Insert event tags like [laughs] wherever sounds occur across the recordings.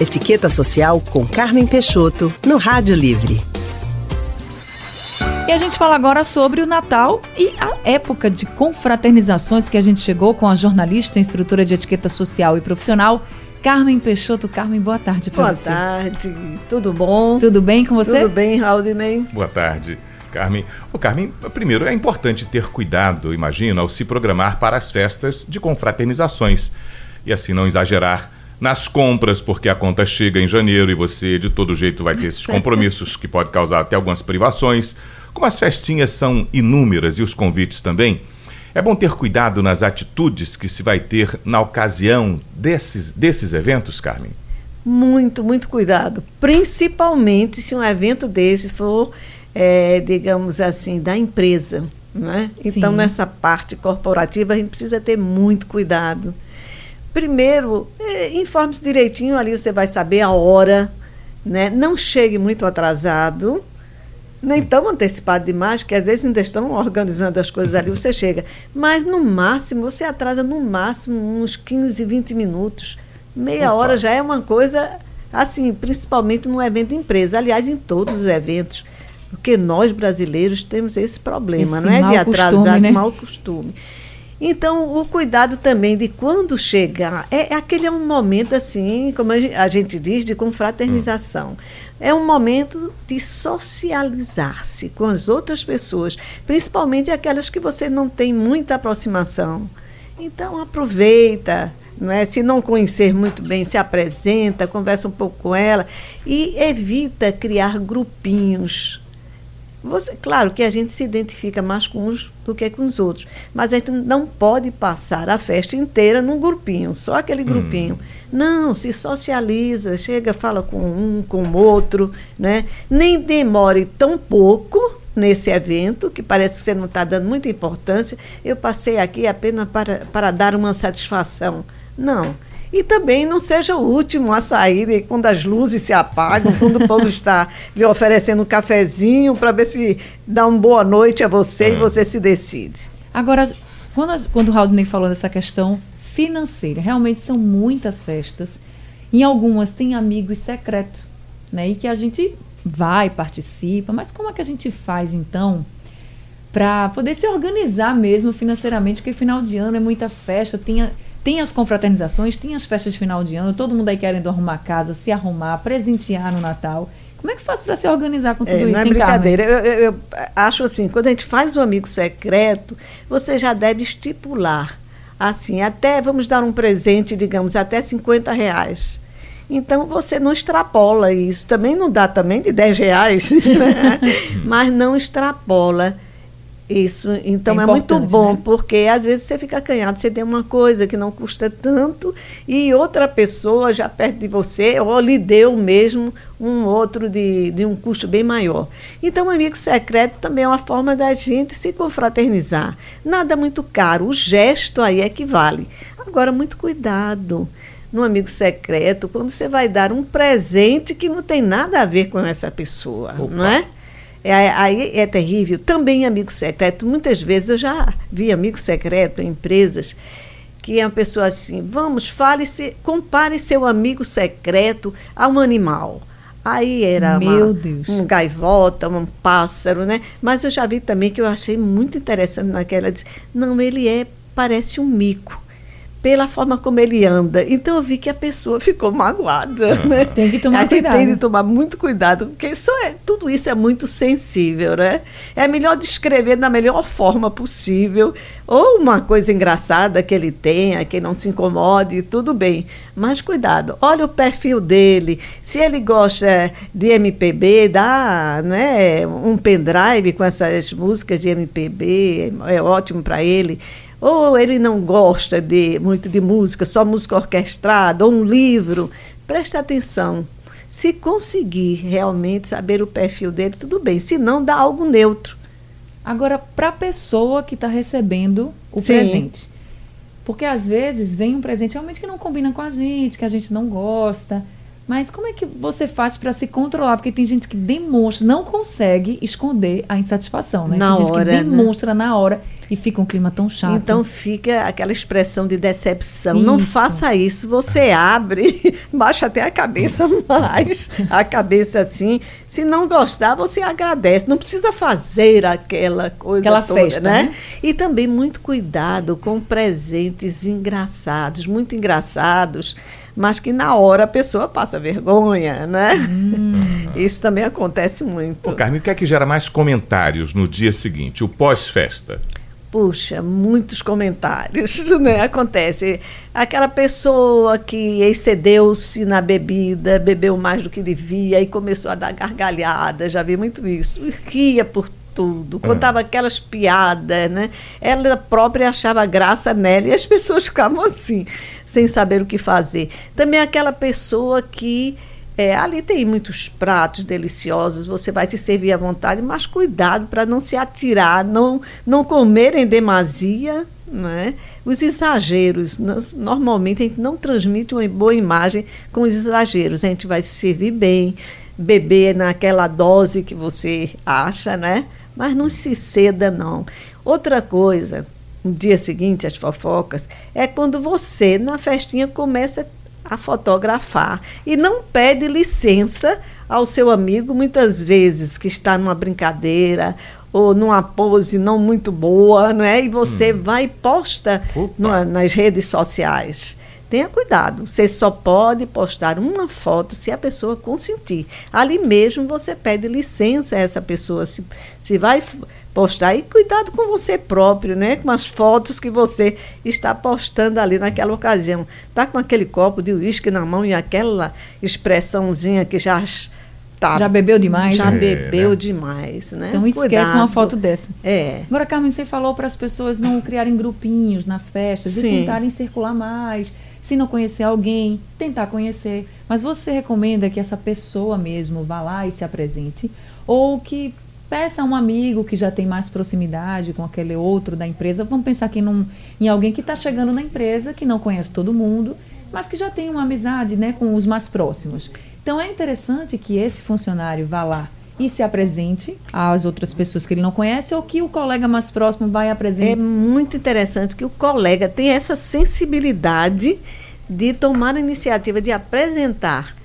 Etiqueta Social com Carmen Peixoto, no Rádio Livre. E a gente fala agora sobre o Natal e a época de confraternizações que a gente chegou com a jornalista, instrutora de etiqueta social e profissional, Carmen Peixoto. Carmen, boa tarde para você. Boa tarde, tudo bom? Tudo bem com você? Tudo bem, Raudinei. Boa tarde. Carmen, o Carmen, primeiro é importante ter cuidado, imagino, ao se programar para as festas de confraternizações e assim não exagerar nas compras, porque a conta chega em janeiro e você de todo jeito vai ter esses compromissos que pode causar até algumas privações. Como as festinhas são inúmeras e os convites também, é bom ter cuidado nas atitudes que se vai ter na ocasião desses, desses eventos, Carmen? Muito, muito cuidado. Principalmente se um evento desse for, é, digamos assim, da empresa. Né? Então, Sim. nessa parte corporativa, a gente precisa ter muito cuidado. Primeiro, é, informe-se direitinho, ali você vai saber a hora, né? Não chegue muito atrasado, nem tão antecipado demais, que às vezes ainda estão organizando as coisas ali, você chega. Mas no máximo, você atrasa no máximo uns 15, 20 minutos. Meia Opa. hora já é uma coisa, assim, principalmente no evento de empresa. Aliás, em todos os eventos. Porque nós brasileiros temos esse problema, esse não é? De atrasar, costume, né? mau costume. Então, o cuidado também de quando chegar, é, é aquele é um momento assim, como a gente diz, de confraternização. Hum. É um momento de socializar-se com as outras pessoas, principalmente aquelas que você não tem muita aproximação. Então, aproveita, não é? Se não conhecer muito bem, se apresenta, conversa um pouco com ela e evita criar grupinhos você, claro que a gente se identifica mais com uns do que com os outros, mas a gente não pode passar a festa inteira num grupinho, só aquele hum. grupinho. Hum. Não, se socializa, chega, fala com um, com o outro, né? Nem demore tão pouco nesse evento, que parece que você não está dando muita importância. Eu passei aqui apenas para, para dar uma satisfação. Não e também não seja o último a sair quando as luzes se apagam, quando o povo está lhe oferecendo um cafezinho para ver se dá uma boa noite a você e é. você se decide. Agora, quando, quando o Raudney falou dessa questão financeira, realmente são muitas festas. Em algumas tem amigos secretos, né? E que a gente vai, participa, mas como é que a gente faz então para poder se organizar mesmo financeiramente? Porque final de ano é muita festa, tem a, tem as confraternizações, tem as festas de final de ano, todo mundo aí querendo arrumar casa, se arrumar, presentear no Natal. Como é que faz para se organizar com tudo é, isso? Não é brincadeira. Eu, eu, eu, acho assim, quando a gente faz o um amigo secreto, você já deve estipular. Assim, até vamos dar um presente, digamos, até 50 reais. Então você não extrapola isso. Também não dá também de 10 reais, [laughs] né? [laughs] mas não extrapola isso, então é, é muito bom, né? porque às vezes você fica acanhado, você tem uma coisa que não custa tanto e outra pessoa já perto de você, ou lhe deu mesmo um outro de, de um custo bem maior. Então, o amigo secreto também é uma forma da gente se confraternizar. Nada muito caro, o gesto aí é que vale. Agora, muito cuidado no amigo secreto, quando você vai dar um presente que não tem nada a ver com essa pessoa, Opa. não é? É, aí é terrível. Também amigo secreto. Muitas vezes eu já vi amigo secreto em empresas que é uma pessoa assim, vamos, fale -se, compare seu amigo secreto a um animal. Aí era uma, um gaivota, um pássaro, né? Mas eu já vi também que eu achei muito interessante naquela. Disse, não, ele é, parece um mico pela forma como ele anda. Então eu vi que a pessoa ficou magoada. Né? Tem que tomar a cuidado. tem que tomar muito cuidado, porque isso é, tudo isso é muito sensível, né? É melhor descrever da melhor forma possível, ou uma coisa engraçada que ele tenha, que não se incomode, tudo bem. Mas cuidado, olha o perfil dele. Se ele gosta de MPB, dá né, um pendrive com essas músicas de MPB, é ótimo para ele ou ele não gosta de muito de música, só música orquestrada, ou um livro, preste atenção. Se conseguir realmente saber o perfil dele, tudo bem. Se não, dá algo neutro. Agora, para a pessoa que está recebendo o Sim. presente. Porque às vezes vem um presente realmente que não combina com a gente, que a gente não gosta. Mas como é que você faz para se controlar? Porque tem gente que demonstra, não consegue esconder a insatisfação, né? Na tem gente hora, que né? demonstra né? na hora E fica um clima tão chato. Então fica aquela expressão de decepção. Isso. Não faça isso. Você abre, [laughs] baixa até a cabeça mais, a cabeça assim. Se não gostar, você agradece. Não precisa fazer aquela coisa aquela toda, festa, né? né? E também muito cuidado com presentes engraçados, muito engraçados mas que na hora a pessoa passa vergonha, né? Hum. Isso também acontece muito. Ô, Carmen, o que é que gera mais comentários no dia seguinte, o pós-festa? Puxa, muitos comentários, [laughs] né? Acontece. Aquela pessoa que excedeu-se na bebida, bebeu mais do que devia e começou a dar gargalhada, já vi muito isso. Ria por tudo, contava é. aquelas piadas, né? Ela própria achava graça nela e as pessoas ficavam assim sem saber o que fazer. Também aquela pessoa que é, ali tem muitos pratos deliciosos, você vai se servir à vontade, mas cuidado para não se atirar, não, não comer em demasia. Né? Os exageros, nós, normalmente a gente não transmite uma boa imagem com os exageros, a gente vai se servir bem, beber naquela dose que você acha, né? mas não se ceda, não. Outra coisa, no dia seguinte, as fofocas, é quando você, na festinha, começa a fotografar e não pede licença ao seu amigo, muitas vezes, que está numa brincadeira ou numa pose não muito boa, não é? E você hum. vai e posta no, nas redes sociais. Tenha cuidado, você só pode postar uma foto se a pessoa consentir. Ali mesmo você pede licença a essa pessoa. Se, se vai postar. E cuidado com você próprio, né? Com as fotos que você está postando ali naquela ocasião. Tá com aquele copo de uísque na mão e aquela expressãozinha que já tá, já bebeu demais, já né? bebeu é, né? demais, né? Então esquece Cuidado. uma foto dessa. É. Agora, Carmen, você falou para as pessoas não criarem grupinhos nas festas Sim. e tentarem circular mais. Se não conhecer alguém, tentar conhecer. Mas você recomenda que essa pessoa mesmo vá lá e se apresente ou que Peça a um amigo que já tem mais proximidade com aquele outro da empresa. Vamos pensar aqui num, em alguém que está chegando na empresa, que não conhece todo mundo, mas que já tem uma amizade né, com os mais próximos. Então é interessante que esse funcionário vá lá e se apresente às outras pessoas que ele não conhece ou que o colega mais próximo vai apresentar. É muito interessante que o colega tenha essa sensibilidade de tomar a iniciativa de apresentar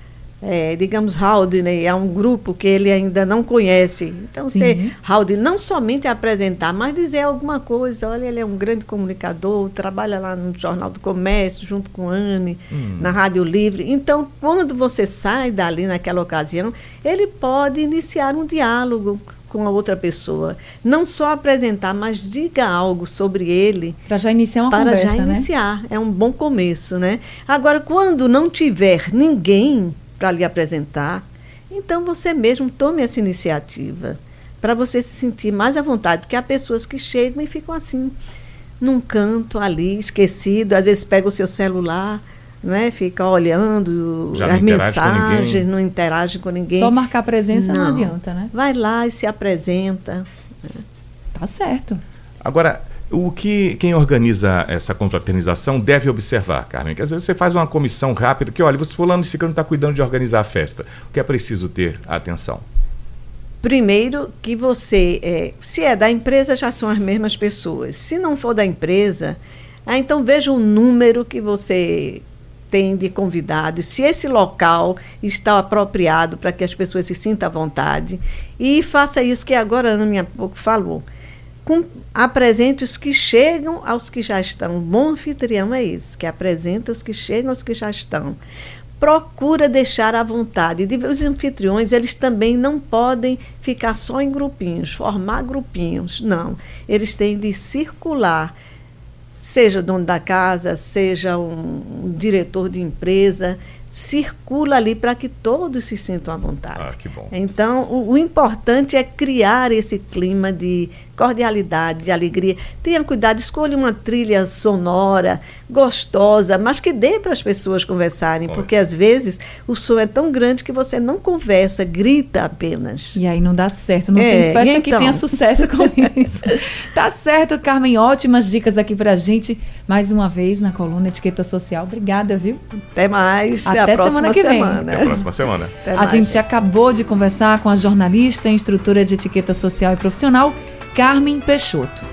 é, digamos, Haldane é um grupo que ele ainda não conhece. Então, Sim. você, não somente apresentar, mas dizer alguma coisa. Olha, ele é um grande comunicador, trabalha lá no Jornal do Comércio, junto com Anne, hum. na Rádio Livre. Então, quando você sai dali naquela ocasião, ele pode iniciar um diálogo com a outra pessoa. Não só apresentar, mas diga algo sobre ele. Para já iniciar uma para conversa, já né? iniciar. Né? É um bom começo, né? Agora, quando não tiver ninguém para lhe apresentar. Então você mesmo tome essa iniciativa para você se sentir mais à vontade, porque há pessoas que chegam e ficam assim, num canto ali, esquecido, às vezes pega o seu celular, né, fica olhando Já as mensagens, não interage com ninguém. Só marcar presença não, não adianta, né? Vai lá e se apresenta. Tá certo. Agora, o que quem organiza essa confraternização deve observar, Carmen? Que às vezes você faz uma comissão rápida que, olha, você fulano de não está cuidando de organizar a festa. O que é preciso ter atenção? Primeiro que você, é, se é da empresa, já são as mesmas pessoas. Se não for da empresa, ah, então veja o número que você tem de convidados, se esse local está apropriado para que as pessoas se sintam à vontade. E faça isso que agora a Ana pouco falou com, apresente os que chegam aos que já estão. Bom anfitrião é esse, que apresenta os que chegam aos que já estão. Procura deixar à vontade. Os anfitriões, eles também não podem ficar só em grupinhos, formar grupinhos. Não. Eles têm de circular, seja dono da casa, seja um diretor de empresa, circula ali para que todos se sintam à vontade. Ah, que bom. Então, o, o, importante é criar esse clima de cordialidade, de alegria. Tenha cuidado, escolha uma trilha sonora, gostosa, mas que dê para as pessoas conversarem, Pode. porque às vezes o som é tão grande que você não conversa, grita apenas. E aí não dá certo, não é, tem festa então? que tenha sucesso com [laughs] isso. tá certo, Carmen, ótimas dicas aqui para a gente, mais uma vez na coluna Etiqueta Social. Obrigada, viu? Até mais. Até até a próxima semana que vem. Semana. Até a próxima semana. Até a mais. gente acabou de conversar com a jornalista e instrutora de etiqueta social e profissional, Carmen Peixoto.